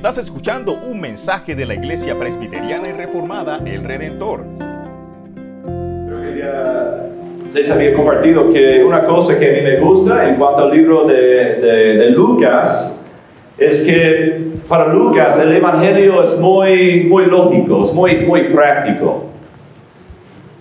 Estás escuchando un mensaje de la Iglesia Presbiteriana y Reformada El Redentor. Creo que ya les había compartido que una cosa que a mí me gusta en cuanto al libro de, de- de Lucas es que para Lucas el Evangelio es muy, muy lógico, es muy, muy práctico.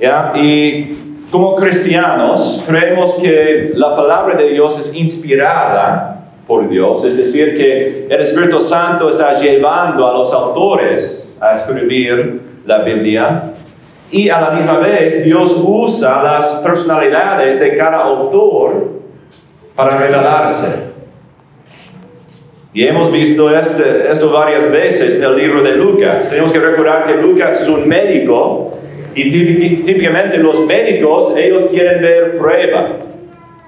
¿Ya? Y como cristianos creemos que la palabra de Dios es inspirada por Dios, es decir, que el Espíritu Santo está llevando a los autores a escribir la Biblia y a la misma vez Dios usa las personalidades de cada autor para revelarse. Y hemos visto este- esto varias veces en el libro de Lucas. Tenemos que recordar que Lucas es un médico y típic- típicamente los médicos, ellos quieren ver prueba.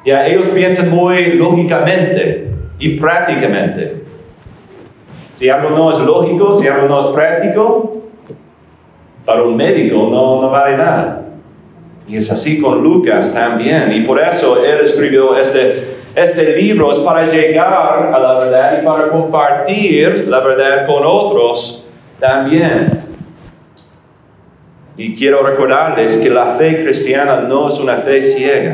Ya, ellos piensan muy lógicamente y prácticamente. Si algo no es lógico, si algo no es práctico, para un médico no, no vale nada. Y es así con Lucas también. Y por eso él escribió este, este libro, es para llegar a la verdad y para compartir la verdad con otros también. Y quiero recordarles que la fe cristiana no es una fe ciega,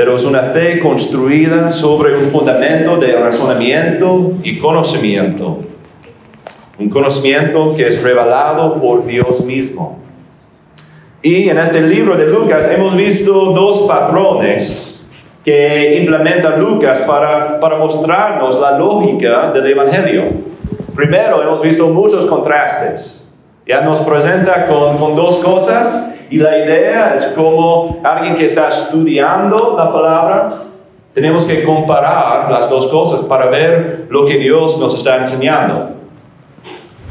pero es una fe construida sobre un fundamento de razonamiento y conocimiento. Un conocimiento que es revelado por Dios mismo. Y en este libro de Lucas hemos visto dos patrones que implementa Lucas para, para mostrarnos la lógica del Evangelio. Primero, hemos visto muchos contrastes. Ya nos presenta con, con dos cosas y la idea es como alguien que está estudiando la palabra, tenemos que comparar las dos cosas para ver lo que Dios nos está enseñando.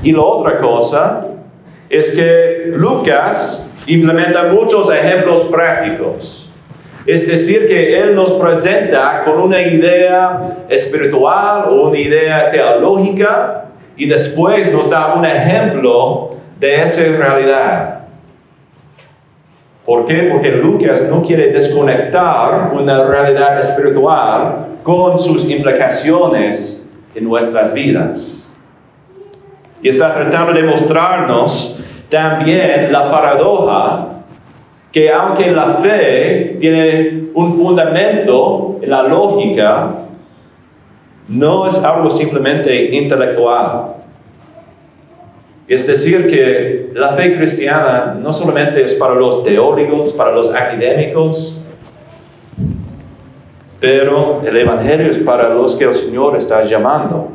Y la otra cosa es que Lucas implementa muchos ejemplos prácticos. Es decir, que Él nos presenta con una idea espiritual o una idea teológica y después nos da un ejemplo de esa realidad. ¿Por qué? Porque Lucas no quiere desconectar una realidad espiritual con sus implicaciones en nuestras vidas. Y está tratando de mostrarnos también la paradoja que aunque la fe tiene un fundamento en la lógica, no es algo simplemente intelectual. Es decir, que la fe cristiana no solamente es para los teóricos, para los académicos, pero el Evangelio es para los que el Señor está llamando.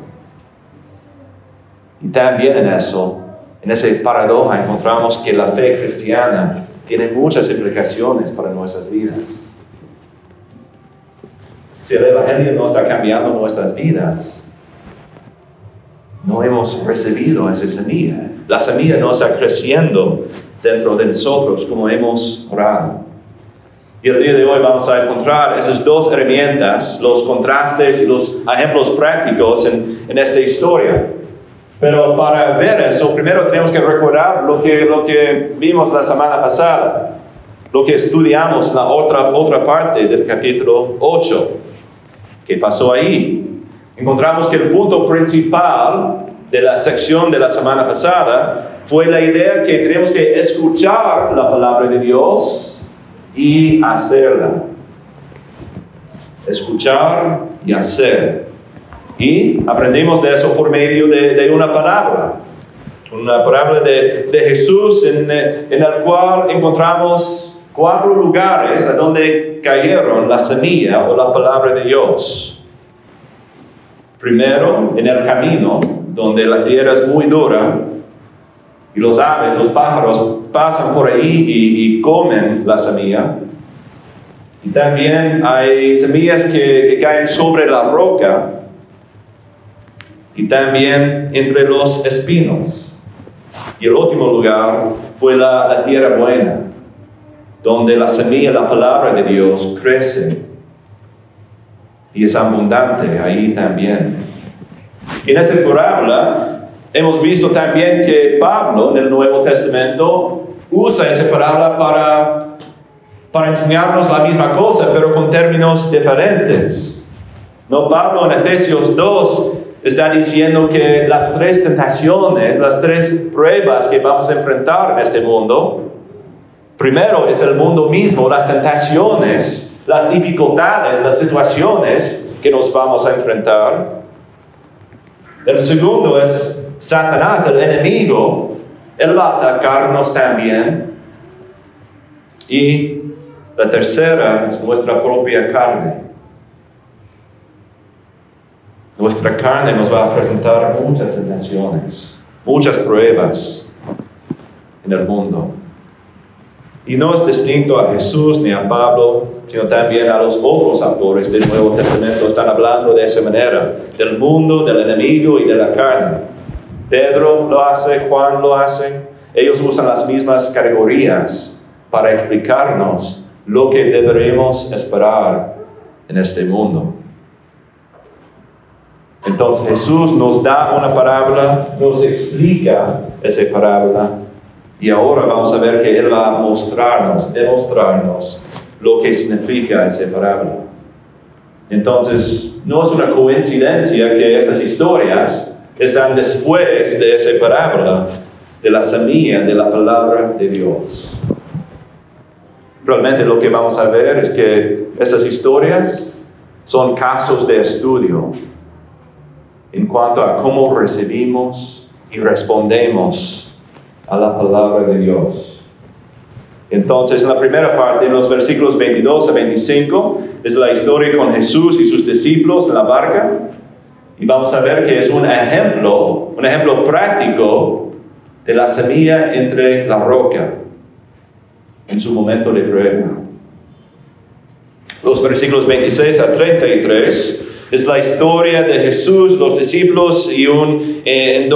Y también en eso, en esa paradoja, encontramos que la fe cristiana tiene muchas implicaciones para nuestras vidas. Si el Evangelio no está cambiando nuestras vidas, no hemos recibido esa semilla. La semilla no está creciendo dentro de nosotros como hemos orado. Y el día de hoy vamos a encontrar esas dos herramientas, los contrastes y los ejemplos prácticos en, en esta historia. Pero para ver eso, primero tenemos que recordar lo que, lo que vimos la semana pasada, lo que estudiamos la otra, otra parte del capítulo 8. ¿Qué pasó ahí? Encontramos que el punto principal de la sección de la semana pasada fue la idea que tenemos que escuchar la palabra de Dios y hacerla. Escuchar y hacer. Y aprendimos de eso por medio de, una palabra, una palabra de, Jesús en, en el cual encontramos cuatro lugares a donde cayeron la semilla o la palabra de Dios. Primero, en el camino, donde la tierra es muy dura y los aves, los pájaros pasan por ahí y, comen la semilla. Y también hay semillas que, que caen sobre la roca y también entre los espinos. Y el último lugar fue la, la tierra buena, donde la semilla, la palabra de Dios crece y es abundante ahí también. En esa parábola hemos visto también que Pablo en el Nuevo Testamento usa esa parábola para, para enseñarnos la misma cosa, pero con términos diferentes. No, Pablo en Efesios 2 está diciendo que las tres tentaciones, las tres pruebas que vamos a enfrentar en este mundo, primero es el mundo mismo, las tentaciones, las dificultades, las situaciones que nos vamos a enfrentar. El segundo es Satanás, el enemigo. Él va a atacarnos también. Y la tercera es nuestra propia carne. Nuestra carne nos va a presentar muchas tentaciones, muchas pruebas en el mundo. Y no es distinto a Jesús ni a Pablo, sino también a los otros autores del Nuevo Testamento. Están hablando de esa manera, del mundo, del enemigo y de la carne. Pedro lo hace, Juan lo hace. Ellos usan las mismas categorías para explicarnos lo que deberemos esperar en este mundo. Entonces Jesús nos da una parábola, nos explica esa parábola y ahora vamos a ver que Él va a mostrarnos, demostrarnos lo que significa esa parábola. Entonces, no es una coincidencia que estas historias están después de esa parábola de la semilla de la palabra de Dios. Realmente lo que vamos a ver es que esas historias son casos de estudio en cuanto a cómo recibimos y respondemos a la palabra de Dios. Entonces, en la primera parte, en los versículos 22 a 25, es la historia con Jesús y sus discípulos en la barca. Y vamos a ver que es un ejemplo, un ejemplo práctico de la semilla entre la roca en su momento de prueba. Los versículos 26 a 33 es la historia de Jesús, los discípulos y un eh,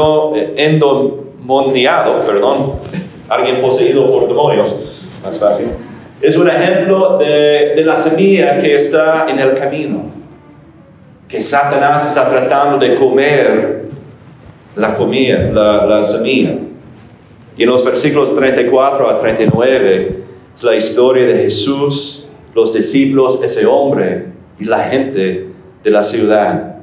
perdón, alguien poseído por demonios, más fácil. Es un ejemplo de, la semilla que está en el camino, que Satanás está tratando de comer la comida, la semilla. Y en los versículos 34 a 39 es la historia de Jesús, los discípulos, ese hombre y la gente de la ciudad.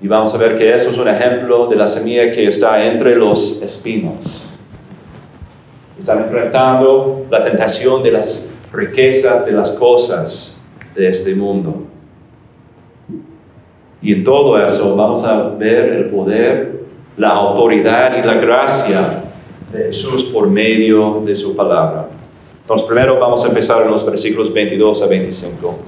Y vamos a ver que eso es un ejemplo de la semilla que está entre los espinos. Están enfrentando la tentación de las riquezas, de las cosas de este mundo. Y en todo eso vamos a ver el poder, la autoridad y la gracia de Jesús por medio de su palabra. Entonces primero vamos a empezar en los versículos 22 a 25.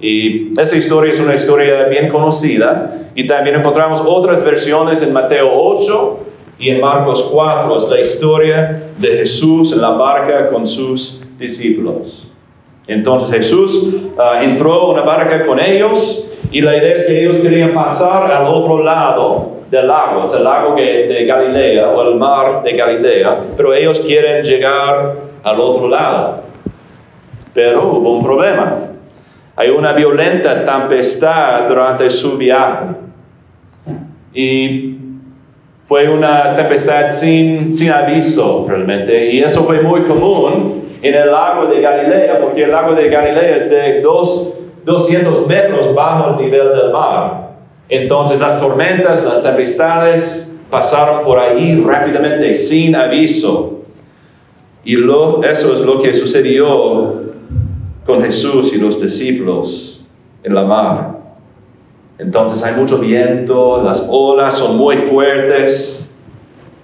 Y esa historia es una historia bien conocida y también encontramos otras versiones en Mateo 8 y en Marcos 4. Es la historia de Jesús en la barca con sus discípulos. Entonces Jesús ah, entró en una barca con ellos y la idea es que ellos querían pasar al otro lado del lago, es el lago de Galilea o el mar de Galilea, pero ellos quieren llegar al otro lado. Pero hubo un problema. Hay una violenta tempestad durante su viaje. Y fue una tempestad sin, sin aviso realmente. Y eso fue muy común en el lago de Galilea, porque el lago de Galilea es de dos, 200 metros bajo el nivel del mar. Entonces las tormentas, las tempestades pasaron por ahí rápidamente, sin aviso. Y lo, eso es lo que sucedió con Jesús y los discípulos en la mar. Entonces hay mucho viento, las olas son muy fuertes,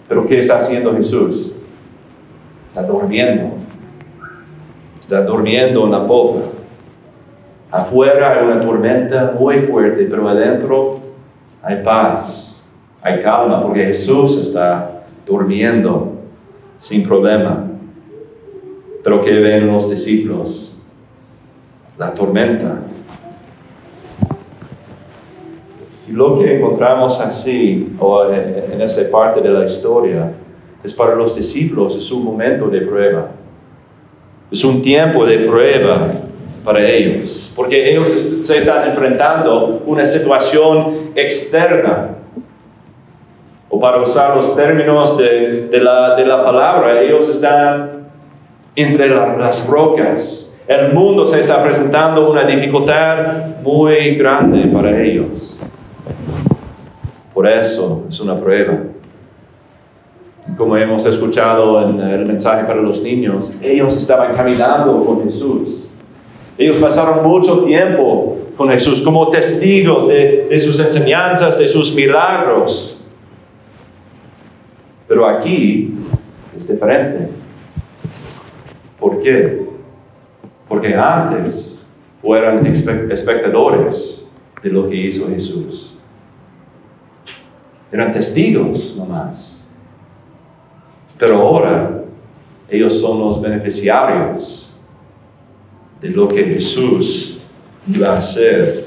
pero ¿qué está haciendo Jesús? Está durmiendo. Está durmiendo en la popa. Afuera hay una tormenta muy fuerte, pero adentro hay paz, hay calma, porque Jesús está durmiendo sin problema. Pero ¿qué ven los discípulos? La tormenta. Y lo que encontramos así, o en esta parte de la historia, es para los discípulos, es un momento de prueba. Es un tiempo de prueba para ellos, porque ellos se están enfrentando una situación externa. O para usar los términos de, la, de la, palabra, ellos están entre las rocas, el mundo se está presentando una dificultad muy grande para ellos. Por eso es una prueba. Como hemos escuchado en el mensaje para los niños, ellos estaban caminando con Jesús. Ellos pasaron mucho tiempo con Jesús como testigos de, sus enseñanzas, de sus milagros. Pero aquí es diferente. ¿Por qué? Porque antes fueron espectadores de lo que hizo Jesús. Eran testigos nomás. Pero ahora ellos son los beneficiarios de lo que Jesús iba a hacer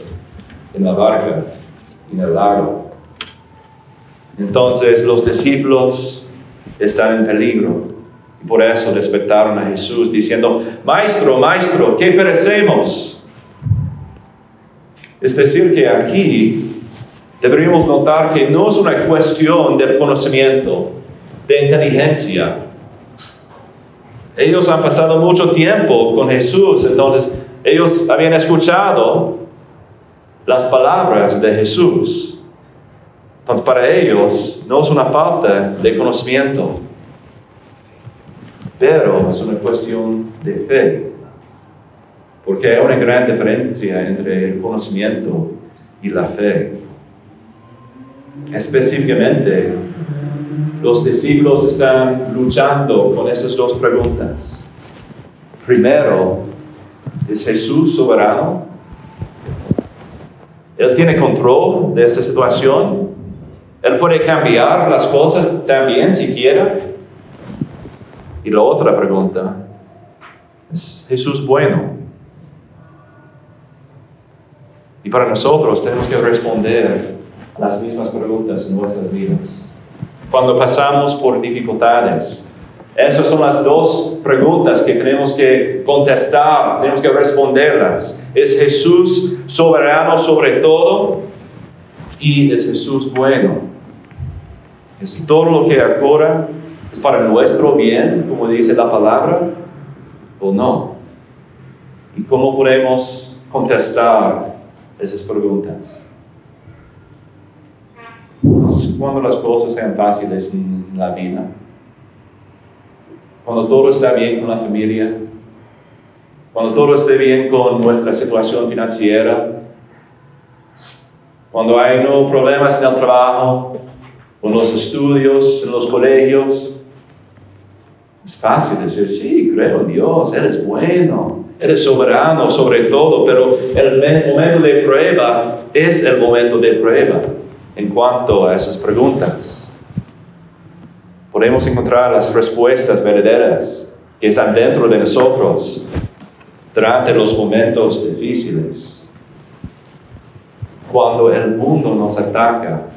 en la barca, en el lago. Entonces los discípulos están en peligro. Por eso despertaron a Jesús diciendo, Maestro, Maestro, ¿qué perecemos? Es decir, que aquí deberíamos notar que no es una cuestión del conocimiento, de inteligencia. Ellos han pasado mucho tiempo con Jesús, entonces ellos habían escuchado las palabras de Jesús. Entonces para ellos no es una falta de conocimiento, pero es una cuestión de fe. Porque hay una gran diferencia entre el conocimiento y la fe. Específicamente, los discípulos están luchando con esas dos preguntas. Primero, ¿es Jesús soberano? ¿Él tiene control de esta situación? ¿Él puede cambiar las cosas también si quiere? Y la otra pregunta, ¿es Jesús bueno? Y para nosotros tenemos que responder las mismas preguntas en nuestras vidas cuando pasamos por dificultades. Esas son las dos preguntas que tenemos que contestar, tenemos que responderlas. ¿Es Jesús soberano sobre todo? ¿Y es Jesús bueno? ¿Es todo lo que ocurre para nuestro bien, como dice la palabra, o no? ¿Y cómo podemos contestar esas preguntas? cuando las cosas sean fáciles en la vida. Cuando todo está bien con la familia. Cuando todo esté bien con nuestra situación financiera. Cuando hay no problemas en el trabajo, con los estudios, en los colegios. Es fácil decir, sí, creo en Dios, Él es bueno, Él es soberano sobre todo, pero el momento de prueba es el momento de prueba en cuanto a esas preguntas. Podemos encontrar las respuestas verdaderas que están dentro de nosotros durante los momentos difíciles. Cuando el mundo nos ataca,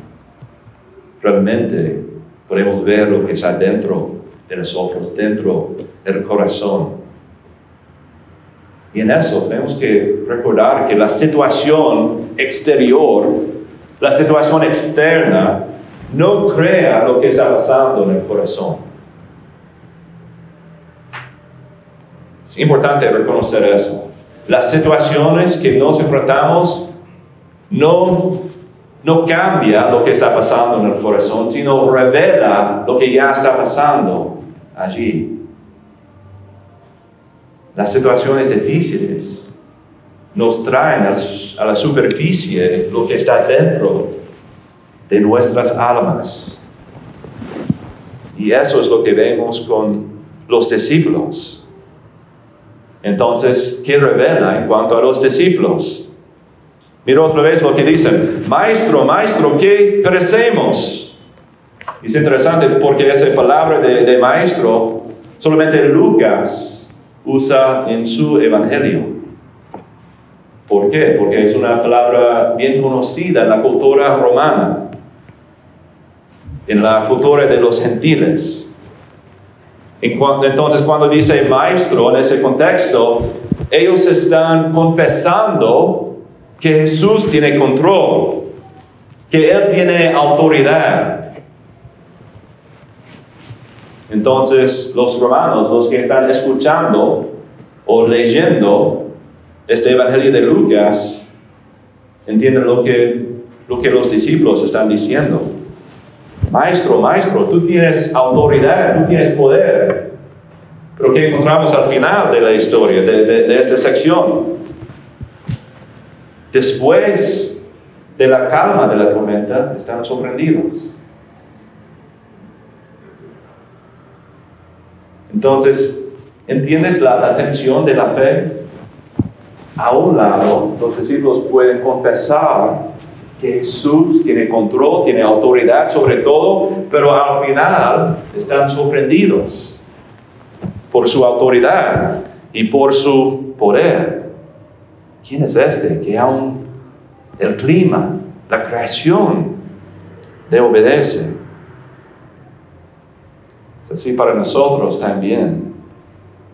realmente podemos ver lo que está dentro de nosotros, dentro del corazón. Y en eso tenemos que recordar que la situación exterior la situación externa no crea lo que está pasando en el corazón. Es importante reconocer eso. Las situaciones que nos enfrentamos no, no cambia lo que está pasando en el corazón, sino revela lo que ya está pasando allí. Las situaciones difíciles nos traen a la superficie lo que está dentro de nuestras almas. Y eso es lo que vemos con los discípulos. Entonces, ¿qué revela en cuanto a los discípulos? Mira otra vez lo que dicen, maestro, maestro, ¿qué perecemos? Es interesante porque esa palabra de, de maestro solamente Lucas usa en su evangelio. ¿Por qué? Porque es una palabra bien conocida en la cultura romana, en la cultura de los gentiles. Entonces, cuando dice maestro en ese contexto, ellos están confesando que Jesús tiene control, que Él tiene autoridad. Entonces, los romanos, los que están escuchando o leyendo este Evangelio de Lucas, entienden lo que, lo que los discípulos están diciendo. Maestro, maestro, tú tienes autoridad, tú tienes poder. Pero ¿qué encontramos al final de la historia, de, de esta sección? Después de la calma de la tormenta, están sorprendidos. Entonces, ¿entiendes la, tensión de la fe? A un lado, los discípulos pueden confesar que Jesús tiene control, tiene autoridad sobre todo, pero al final están sorprendidos por su autoridad y por su poder. ¿Quién es este que aún el clima, la creación, le obedece? Así para nosotros también.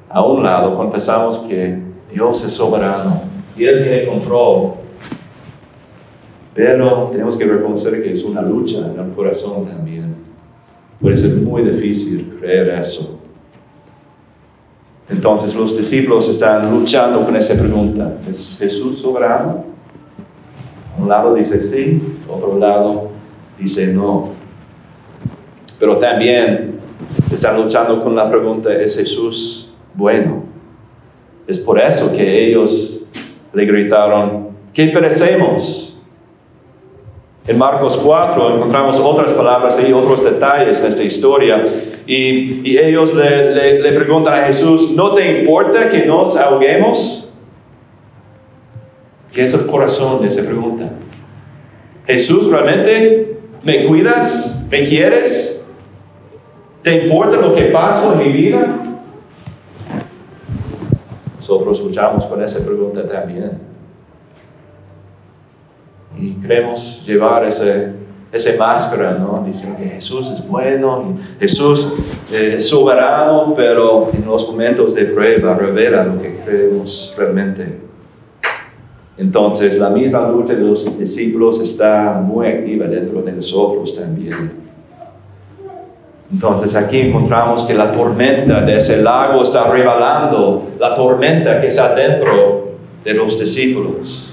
A un lado confesamos que Dios es soberano y Él tiene control. Pero tenemos que reconocer que es una lucha en el corazón también. Puede ser muy difícil creer eso. Entonces los discípulos están luchando con esa pregunta. ¿Es Jesús soberano? Un lado dice sí, otro lado dice no. Pero también están luchando con la pregunta, ¿es Jesús bueno? Es por eso que ellos le gritaron, ¿qué perecemos? En Marcos 4 encontramos otras palabras y otros detalles en esta historia. Y, ellos le, le, preguntan a Jesús, ¿no te importa que nos ahoguemos? ¿Qué es el corazón de esa pregunta? Jesús, ¿realmente me cuidas? ¿Me quieres? ¿Te importa lo que pasa en mi vida? Nosotros luchamos con esa pregunta también. Y queremos llevar ese, esa máscara, ¿no? Diciendo que Jesús es bueno, Jesús eh, es soberano, pero en los momentos de prueba revela lo que creemos realmente. Entonces, la misma lucha de los discípulos está muy activa dentro de nosotros también. Entonces aquí encontramos que la tormenta de ese lago está revelando la tormenta que está dentro de los discípulos.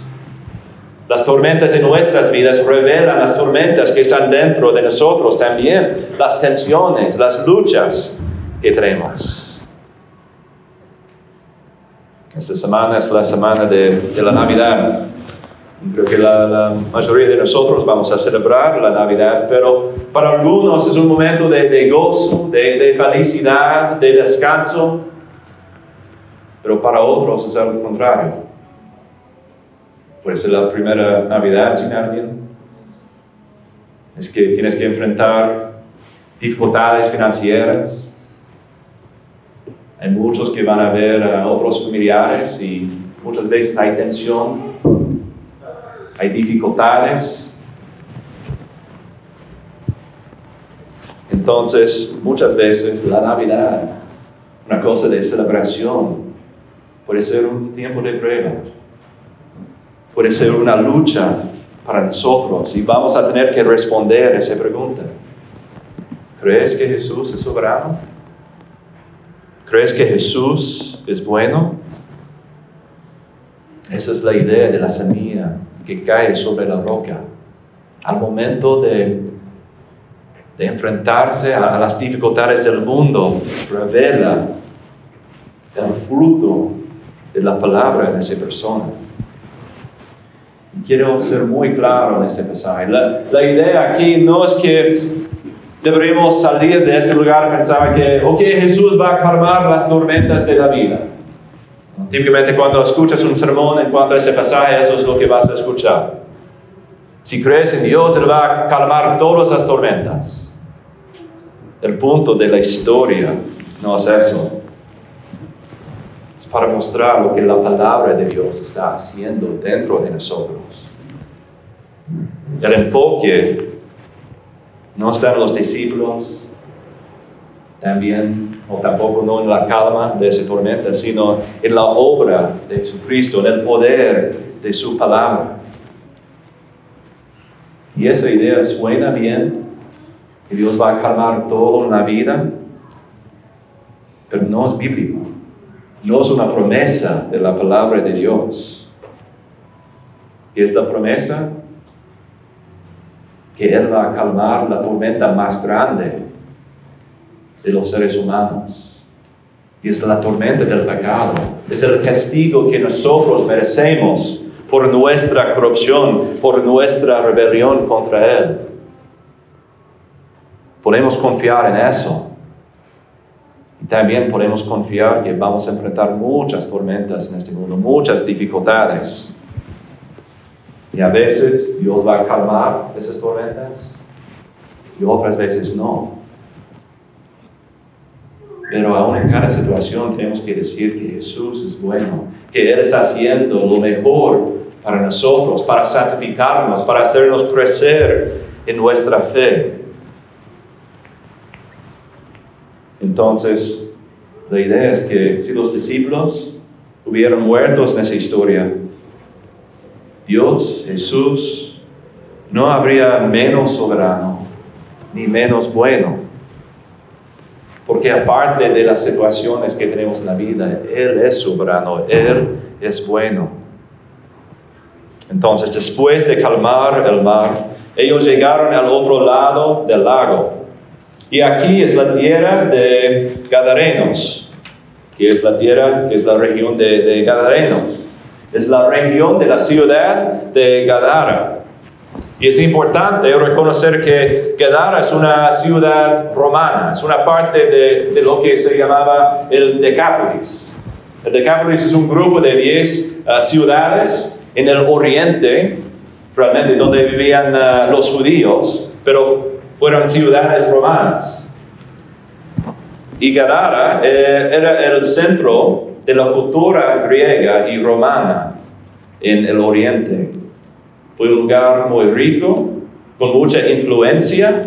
Las tormentas de nuestras vidas revelan las tormentas que están dentro de nosotros también, las tensiones, las luchas que tenemos. Esta semana es la semana de, de la Navidad. Creo que la, mayoría de nosotros vamos a celebrar la Navidad, pero para algunos es un momento de, gozo, de, de, felicidad, de descanso, pero para otros es algo contrario. Puede ser la primera Navidad sin alguien. Es que tienes que enfrentar dificultades financieras. Hay muchos que van a ver a otros familiares y muchas veces hay tensión hay dificultades. Entonces, muchas veces la Navidad, una cosa de celebración, puede ser un tiempo de prueba, puede ser una lucha para nosotros y vamos a tener que responder a esa pregunta. ¿Crees que Jesús es soberano? ¿Crees que Jesús es bueno? Esa es la idea de la semilla que cae sobre la roca. Al momento de, de enfrentarse a, las dificultades del mundo, revela el fruto de la palabra en esa persona. quiero ser muy claro en este mensaje. La, la, idea aquí no es que deberíamos salir de ese lugar y pensar que, ok, Jesús va a calmar las tormentas de la vida. Típicamente cuando escuchas un sermón en cuanto a ese pasaje, eso es lo que vas a escuchar. Si crees en Dios, Él va a calmar todas las tormentas. El punto de la historia no es eso. Es para mostrar lo que la palabra de Dios está haciendo dentro de nosotros. El enfoque no está en los discípulos, también, o tampoco no en la calma de esa tormenta, sino en la obra de Jesucristo, en el poder de su palabra. Y esa idea suena bien, que Dios va a calmar todo en la vida, pero no es bíblico. No es una promesa de la palabra de Dios. ¿Qué es la promesa? que Él va a calmar la tormenta más grande de los seres humanos. Y es la tormenta del pecado. Es el castigo que nosotros merecemos por nuestra corrupción, por nuestra rebelión contra Él. Podemos confiar en eso. Y también podemos confiar que vamos a enfrentar muchas tormentas en este mundo, muchas dificultades. Y a veces Dios va a calmar esas tormentas y otras veces no. Pero aún en cada situación tenemos que decir que Jesús es bueno, que Él está haciendo lo mejor para nosotros, para santificarnos, para hacernos crecer en nuestra fe. Entonces, la idea es que si los discípulos hubieran muerto en esa historia, Dios, Jesús, no habría menos soberano ni menos bueno. Porque aparte de las situaciones que tenemos en la vida, Él es soberano, Él es bueno. Entonces, después de calmar el mar, ellos llegaron al otro lado del lago. Y aquí es la tierra de Gadarenos, que es la tierra, que es la región de, de Gadarenos es la región de la ciudad de Gadara. Y es importante reconocer que Gadara es una ciudad romana, es una parte de, lo que se llamaba el Decápolis. El Decápolis es un grupo de 10 ah, ciudades en el oriente, realmente donde vivían ah, los judíos, pero fueron ciudades romanas. Y Gadara eh, era el centro de la cultura griega y romana en el oriente. Fue un lugar muy rico, con mucha influencia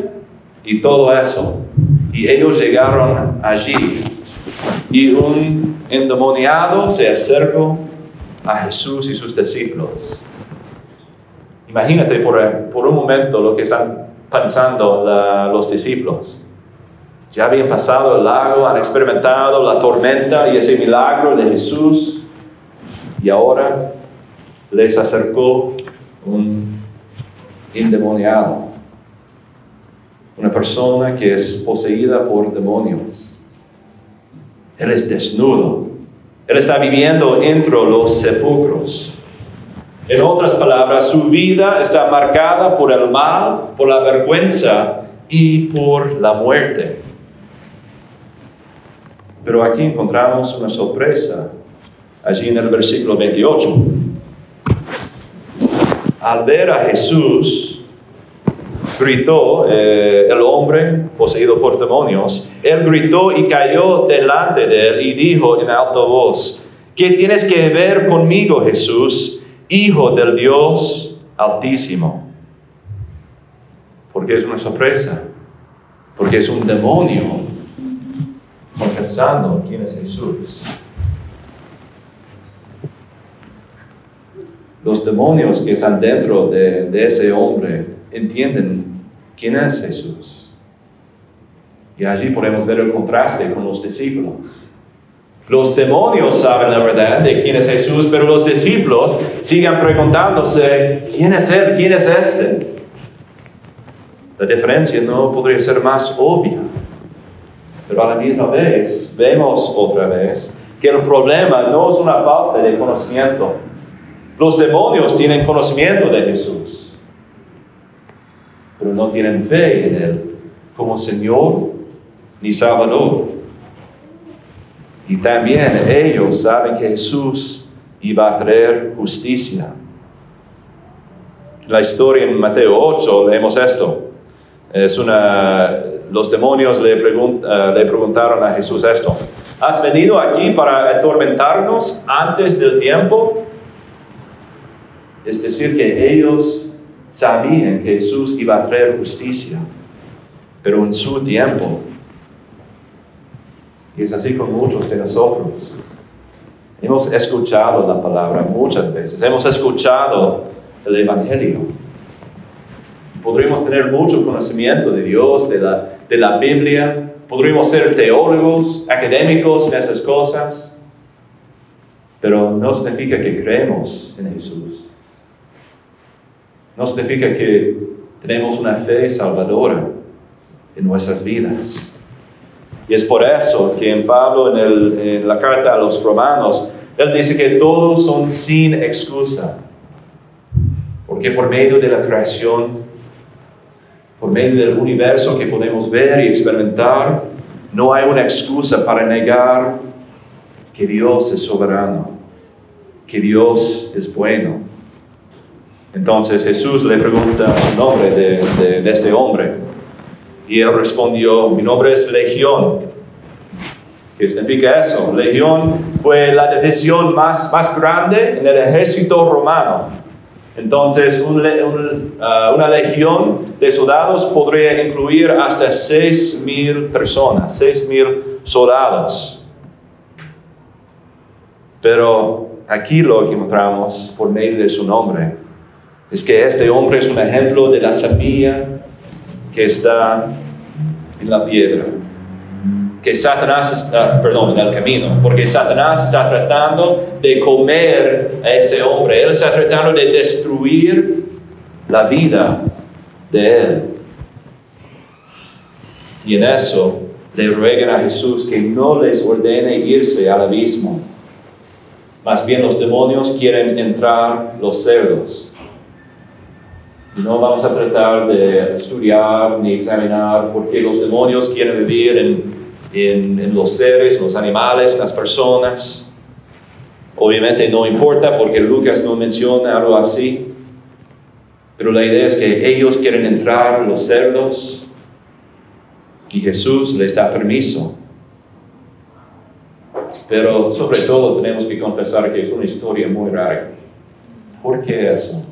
y todo eso. Y ellos llegaron allí. Y un endemoniado se acercó a Jesús y sus discípulos. Imagínate por, un momento lo que están pensando los discípulos. Ya habían pasado el lago, han experimentado la tormenta y ese milagro de Jesús. Y ahora les acercó un endemoniado, una persona que es poseída por demonios. Él es desnudo. Él está viviendo entre los sepulcros. En otras palabras, su vida está marcada por el mal, por la vergüenza y por la muerte. Pero aquí encontramos una sorpresa, allí en el versículo 28. Al ver a Jesús, gritó eh, el hombre poseído por demonios. Él gritó y cayó delante de él y dijo en alta voz, ¿qué tienes que ver conmigo, Jesús, Hijo del Dios Altísimo? Porque es una sorpresa, porque es un demonio confesando quién es Jesús. Los demonios que están dentro de, ese hombre entienden quién es Jesús. Y allí podemos ver el contraste con los discípulos. Los demonios saben la verdad de quién es Jesús, pero los discípulos siguen preguntándose, ¿quién es Él? ¿Quién es este? La diferencia no podría ser más obvia. Pero a la misma vez vemos otra vez que el problema no es una falta de conocimiento. Los demonios tienen conocimiento de Jesús, pero no tienen fe en Él como Señor ni Salvador. Y también ellos saben que Jesús iba a traer justicia. La historia en Mateo 8 leemos esto. Es una los demonios le, eh, le preguntaron a Jesús esto. ¿Has venido aquí para atormentarnos antes del tiempo? Es decir, que ellos sabían que Jesús iba a traer justicia, pero en su tiempo. Y es así con muchos de nosotros. Hemos escuchado la palabra muchas veces, hemos escuchado el Evangelio. Podríamos tener mucho conocimiento de Dios, de la, de la Biblia, podríamos ser teólogos, académicos en esas cosas, pero no significa que creemos en Jesús. No significa que tenemos una fe salvadora en nuestras vidas. Y es por eso que en Pablo, en, en la carta a los romanos, él dice que todos son sin excusa. Porque por medio de la creación, por medio del universo que podemos ver y experimentar, no hay una excusa para negar que Dios es soberano, que Dios es bueno. Entonces Jesús le pregunta el nombre de, este hombre y él respondió, mi nombre es Legión. ¿Qué significa eso? Legión fue la división más, grande en el ejército romano. Entonces, uh, una legión de soldados podría incluir hasta 6.000 personas, 6.000 soldados. Pero aquí lo encontramos por medio de su nombre es que este hombre es un ejemplo de la semilla que está en la piedra. Que Satanás está, perdón, en el camino, porque Satanás está tratando de comer a ese hombre. Él está tratando de destruir la vida de él. Y en eso le ruegan a Jesús que no les ordene irse al abismo. Más bien los demonios quieren entrar los cerdos. No vamos a tratar de estudiar ni examinar por qué los demonios quieren vivir en, en, los seres, los animales, las personas. Obviamente no importa porque Lucas no menciona algo así. Pero la idea es que ellos quieren entrar los cerdos y Jesús les da permiso. Pero sobre todo tenemos que confesar que es una historia muy rara. ¿Por qué eso?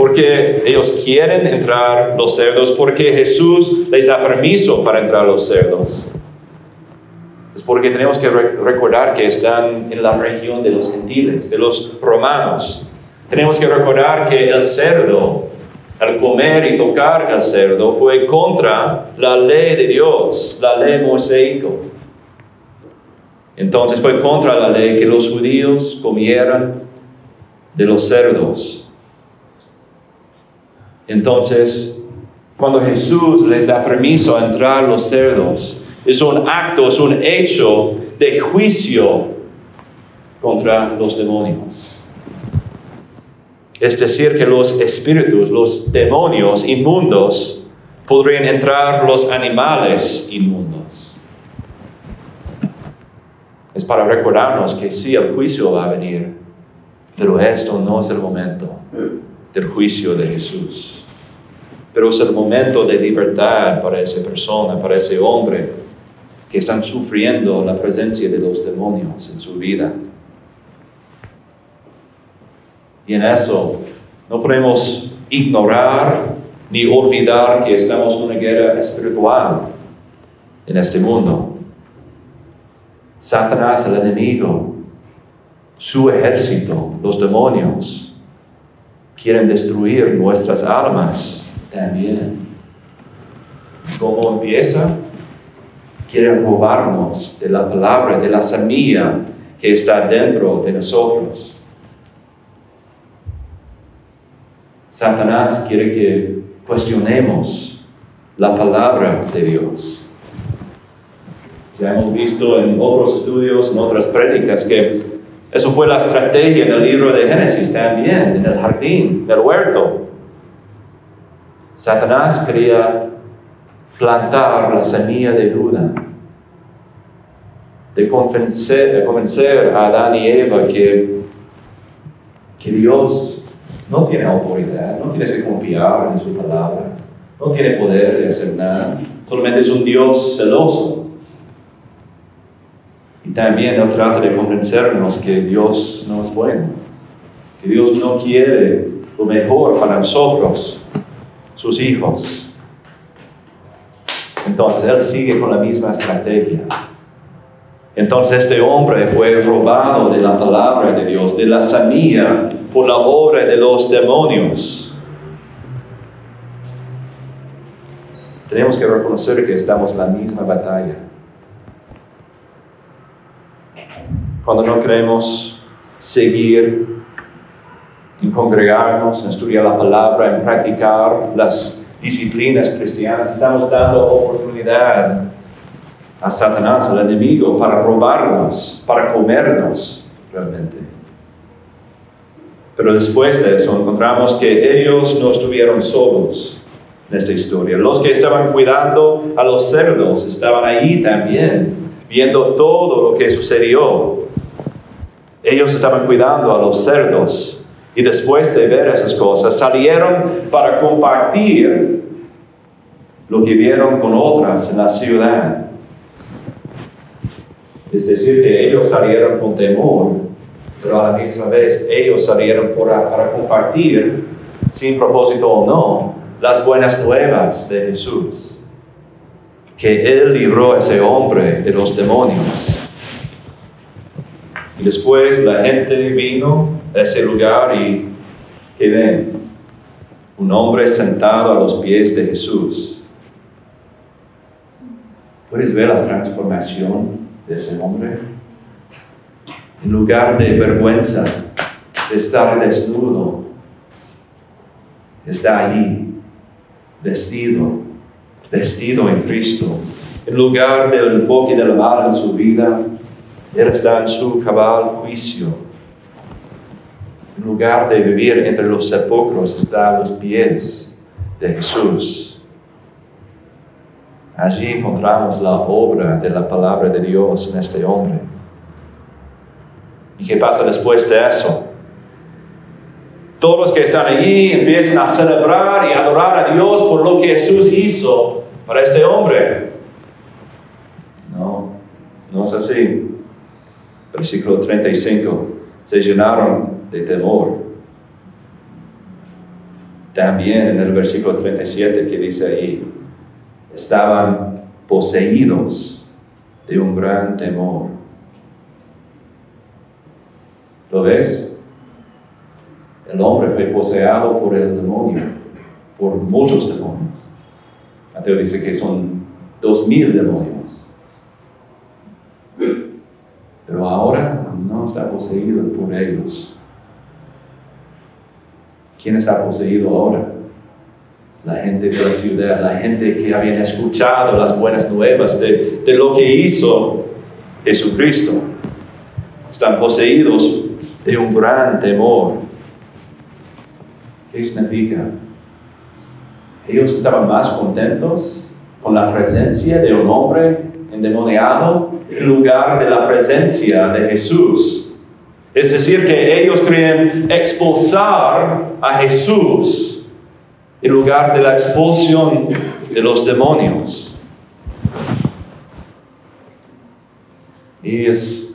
Porque ellos quieren entrar los cerdos, porque Jesús les da permiso para entrar los cerdos. Es porque tenemos que recordar que están en la región de los gentiles, de los romanos. Tenemos que recordar que el cerdo, al comer y tocar el cerdo, fue contra la ley de Dios, la ley mosaico. Entonces fue contra la ley que los judíos comieran de los cerdos. Entonces, cuando Jesús les da permiso a entrar los cerdos, es un acto, es un hecho de juicio contra los demonios. Es decir, que los espíritus, los demonios inmundos, podrían entrar los animales inmundos. Es para recordarnos que sí, el juicio va a venir, pero esto no es el momento del juicio de Jesús pero es el momento de libertad para esa persona, para ese hombre que están sufriendo la presencia de los demonios en su vida. Y en eso no podemos ignorar ni olvidar que estamos en una guerra espiritual en este mundo. Satanás, el enemigo, su ejército, los demonios, quieren destruir nuestras almas también. ¿Cómo empieza? Quiere robarnos de la palabra, de la semilla que está dentro de nosotros. Satanás quiere que cuestionemos la palabra de Dios. Ya hemos visto en otros estudios, en otras prédicas, que eso fue la estrategia en el libro de Génesis también, en el jardín, del huerto. Satanás quería plantar la semilla de duda, de convencer, a Adán y Eva que, que Dios no tiene autoridad, no tienes que confiar en su palabra, no tiene poder de hacer nada, solamente es un Dios celoso. Y también Él trata de convencernos que Dios no es bueno, que Dios no quiere lo mejor para nosotros sus hijos. Entonces él sigue con la misma estrategia. Entonces este hombre fue robado de la palabra de Dios, de la sanía por la obra de los demonios. Tenemos que reconocer que estamos en la misma batalla. Cuando no queremos seguir en congregarnos, en estudiar la palabra, en practicar las disciplinas cristianas. Estamos dando oportunidad a Satanás, al enemigo, para robarnos, para comernos realmente. Pero después de eso encontramos que ellos no estuvieron solos en esta historia. Los que estaban cuidando a los cerdos estaban ahí también, viendo todo lo que sucedió. Ellos estaban cuidando a los cerdos y después de ver esas cosas salieron para compartir lo que vieron con otras en la ciudad. Es decir, que ellos salieron con temor, pero a la misma vez ellos salieron para compartir, sin propósito o no, las buenas nuevas de Jesús. Que Él libró a ese hombre de los demonios. Y después la gente vino a ese lugar y que ven un hombre sentado a los pies de Jesús. ¿Puedes ver la transformación de ese hombre? En lugar de vergüenza, de estar desnudo, está ahí, vestido, vestido en Cristo. En lugar del enfoque del mal en su vida, Él está en su cabal juicio. En lugar de vivir entre los sepulcros, está a los pies de Jesús. Allí encontramos la obra de la palabra de Dios en este hombre. ¿Y qué pasa después de eso? Todos los que están allí empiezan a celebrar y adorar a Dios por lo que Jesús hizo para este hombre. No, no es así. Versículo 35. Se llenaron de temor. También en el versículo 37 que dice ahí, estaban poseídos de un gran temor. ¿Lo ves? El hombre fue poseado por el demonio, por muchos demonios. Mateo dice que son dos mil demonios. Pero ahora no está poseído por ellos. ¿Quién está poseído ahora? La gente de la ciudad, la gente que habían escuchado las buenas nuevas de, de lo que hizo Jesucristo. Están poseídos de un gran temor. ¿Qué significa? Ellos estaban más contentos con la presencia de un hombre endemoniado en lugar de la presencia de Jesús. Es decir, que ellos querían expulsar a Jesús en lugar de la expulsión de los demonios. Y es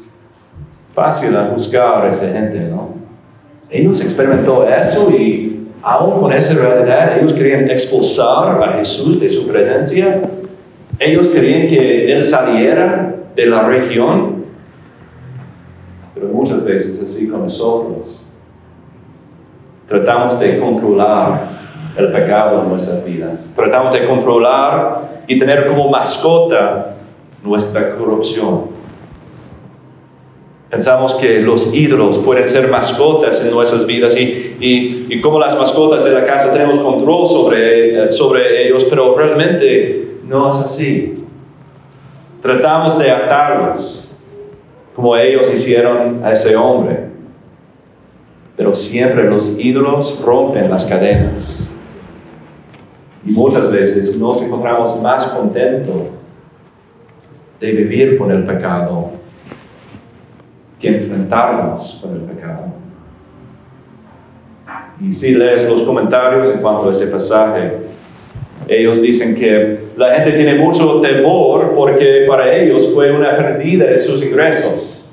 fácil buscar a esa gente, ¿no? Ellos experimentó eso y aún con esa realidad ellos querían expulsar a Jesús de su presencia. Ellos querían que Él saliera de la región. Pero muchas veces así con nosotros. Tratamos de controlar el pecado en nuestras vidas. Tratamos de controlar y tener como mascota nuestra corrupción. Pensamos que los ídolos pueden ser mascotas en nuestras vidas y, y, y, como las mascotas de la casa tenemos control sobre, sobre ellos, pero realmente no es así. Tratamos de atarlos como ellos hicieron a ese hombre, pero siempre los ídolos rompen las cadenas. Y muchas veces nos encontramos más contentos de vivir con el pecado que enfrentarnos con el pecado. Y si lees los comentarios en cuanto a este pasaje, ellos dicen que la gente tiene mucho temor porque para ellos fue una pérdida de sus ingresos.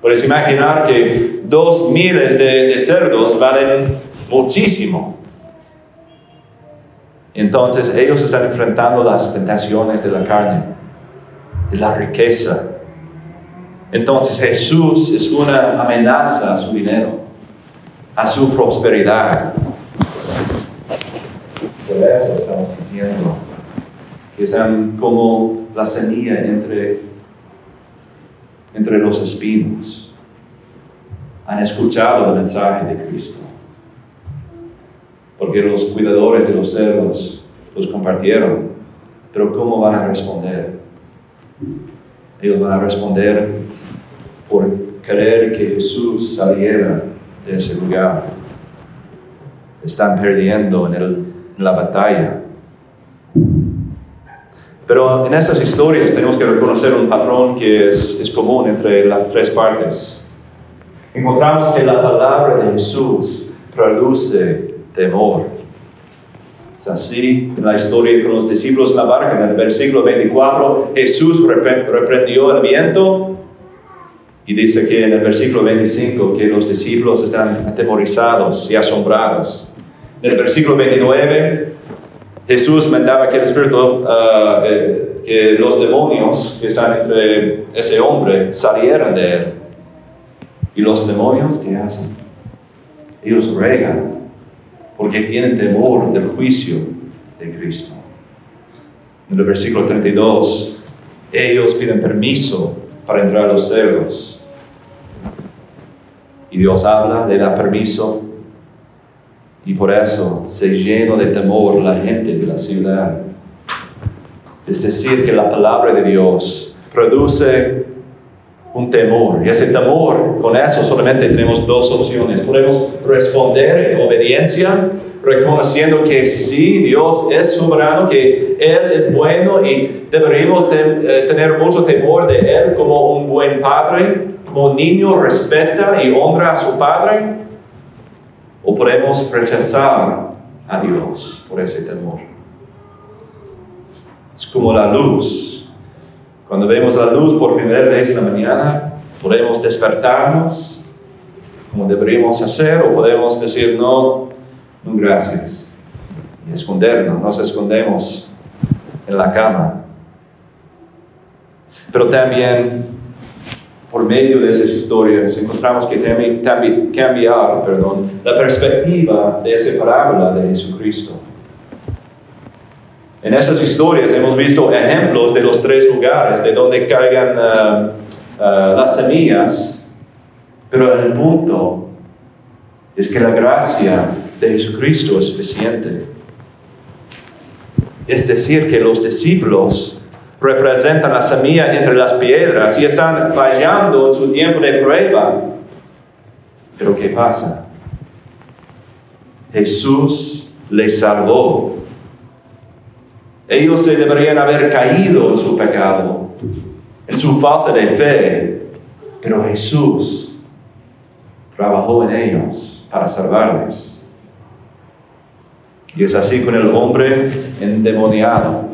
Puedes imaginar que dos miles de, de cerdos valen muchísimo. Entonces ellos están enfrentando las tentaciones de la carne, de la riqueza, entonces Jesús es una amenaza a su dinero, a su prosperidad. Por eso estamos diciendo están como la semilla entre, entre los espinos. Han escuchado el mensaje de Cristo, porque los cuidadores de los cerdos los compartieron. Pero ¿cómo van a responder? Ellos van a responder por querer que Jesús saliera de ese lugar. Están perdiendo en, el, en la batalla. Pero en estas historias tenemos que reconocer un patrón que es, es común entre las tres partes. Encontramos que la palabra de Jesús produce temor. Es así en la historia con los discípulos en la barca, en el versículo 24, Jesús reprendió el viento y dice que en el versículo 25 que los discípulos están atemorizados y asombrados. En el versículo 29, Jesús mandaba que el espíritu, ah, eh, que los demonios que están entre ese hombre salieran de él. ¿Y los demonios qué hacen? Ellos regan porque tienen temor del juicio de Cristo. En el versículo 32, ellos piden permiso para entrar a los cerdos. Y Dios habla, le da permiso y por eso se llena de temor la gente de la ciudad. Es decir, que la palabra de Dios produce un temor. Y ese temor, con eso solamente tenemos dos opciones. Podemos responder en obediencia, reconociendo que sí, Dios es soberano, que Él es bueno y deberíamos eh, tener mucho temor de Él como un buen padre, como un niño respeta y honra a su padre o podemos rechazar a Dios por ese temor. Es como la luz. Cuando vemos la luz por primera vez en la mañana, podemos despertarnos como deberíamos hacer o podemos decir no, no gracias y escondernos, nos escondemos en la cama. Pero también por medio de esas historias encontramos que también cambiar la perspectiva de esa parábola de Jesucristo. En esas historias hemos visto ejemplos de los tres lugares de donde caigan uh, uh, las semillas, pero el punto es que la gracia de Jesucristo es suficiente. Es decir, que los discípulos representan la semilla entre las piedras y están fallando en su tiempo de prueba. Pero ¿qué pasa? Jesús les salvó. Ellos se deberían haber caído en su pecado, en su falta de fe, pero Jesús trabajó en ellos para salvarles. Y es así con el hombre endemoniado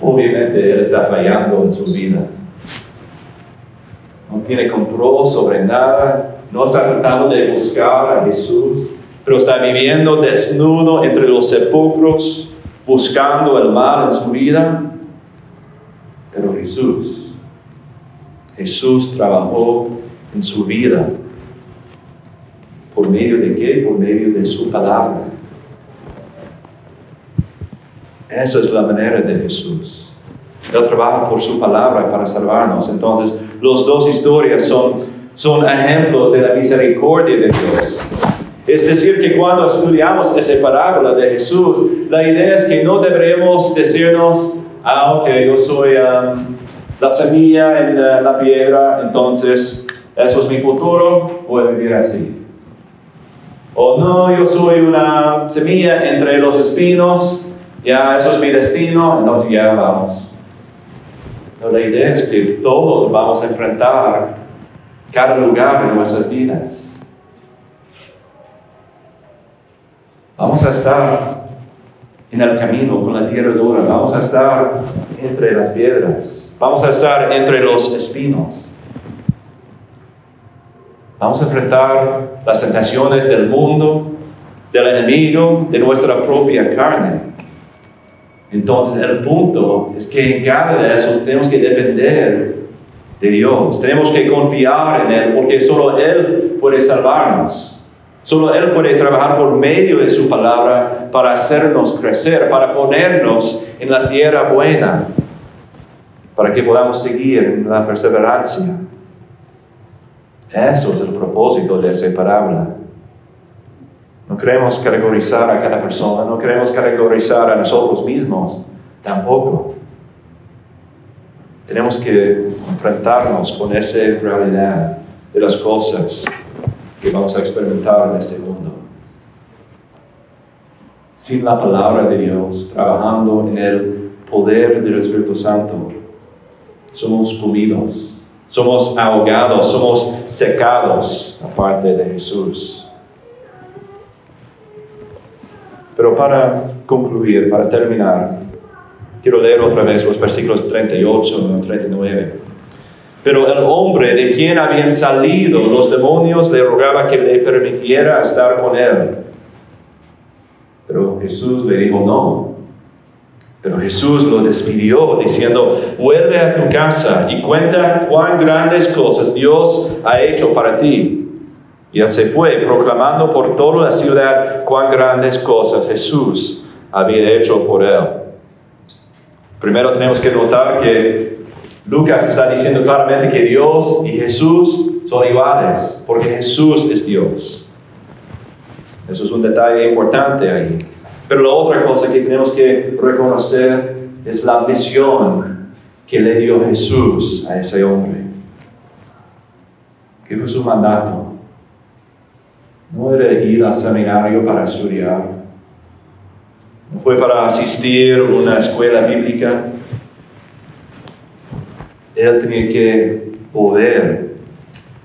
obviamente él está fallando en su vida. No tiene control sobre nada, no está tratando de buscar a Jesús, pero está viviendo desnudo entre los sepulcros, buscando el mal en su vida. Pero Jesús, Jesús trabajó en su vida. ¿Por medio de qué? Por medio de su palabra. Esa es la manera de Jesús. Él trabaja por su palabra para salvarnos. Entonces, las dos historias son, son ejemplos de la misericordia de Dios. Es decir, que cuando estudiamos esa parábola de Jesús, la idea es que no deberíamos decirnos, ah, ok, yo soy um, la semilla en la, la piedra, entonces eso es mi futuro, voy a vivir así. O no, yo soy una semilla entre los espinos, ya eso es mi destino, entonces ya vamos. Pero la idea es que todos vamos a enfrentar cada lugar en nuestras vidas. Vamos a estar en el camino con la tierra dura, vamos a estar entre las piedras, vamos a estar entre los espinos. Vamos a enfrentar las tentaciones del mundo, del enemigo, de nuestra propia carne. Entonces el punto es que en cada de esos tenemos que depender de Dios, tenemos que confiar en Él porque solo Él puede salvarnos. Solo Él puede trabajar por medio de su palabra para hacernos crecer, para ponernos en la tierra buena, para que podamos seguir en la perseverancia. Eso es el propósito de esa parábola. No queremos categorizar a cada persona, no queremos categorizar a nosotros mismos tampoco. Tenemos que enfrentarnos con esa realidad de las cosas que vamos a experimentar en este mundo. Sin la palabra de Dios, trabajando en el poder del Espíritu Santo, somos comidos, somos ahogados, somos secados aparte de Jesús. Pero para concluir, para terminar, quiero leer otra vez los versículos 38 y 39. Pero el hombre de quien habían salido los demonios le rogaba que le permitiera estar con él. Pero Jesús le dijo no. Pero Jesús lo despidió diciendo, vuelve a tu casa y cuenta cuán grandes cosas Dios ha hecho para ti. Y se fue proclamando por toda la ciudad cuán grandes cosas Jesús había hecho por él. Primero tenemos que notar que Lucas está diciendo claramente que Dios y Jesús son iguales, porque Jesús es Dios. Eso es un detalle importante ahí. Pero la otra cosa que tenemos que reconocer es la misión que le dio Jesús a ese hombre. ¿Qué fue su mandato? No era ir al seminario para estudiar. No fue para asistir a una escuela bíblica. Él tenía que volver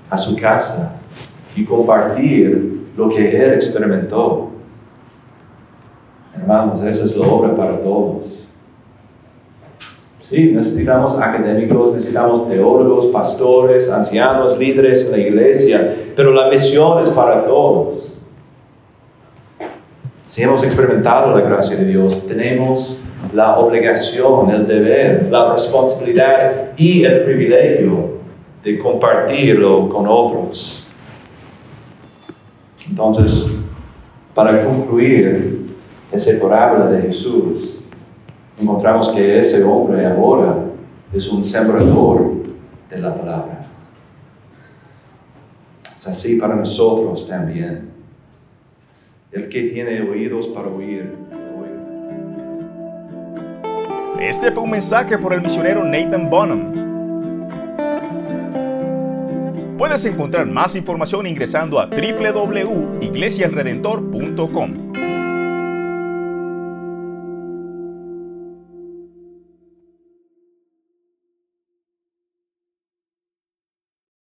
a su casa y compartir lo que él experimentó. Hermanos, esa es la obra para todos. Sí, necesitamos académicos, necesitamos teólogos, pastores, ancianos, líderes en la iglesia, pero la misión es para todos. Si hemos experimentado la gracia de Dios, tenemos la obligación, el deber, la responsabilidad y el privilegio de compartirlo con otros. Entonces, para concluir esa parábola de Jesús, encontramos que ese hombre ahora es un sembrador de la palabra. Es así para nosotros también. El que tiene oídos para oír. Este fue un mensaje por el misionero Nathan Bonham. Puedes encontrar más información ingresando a www.iglesialredentor.com.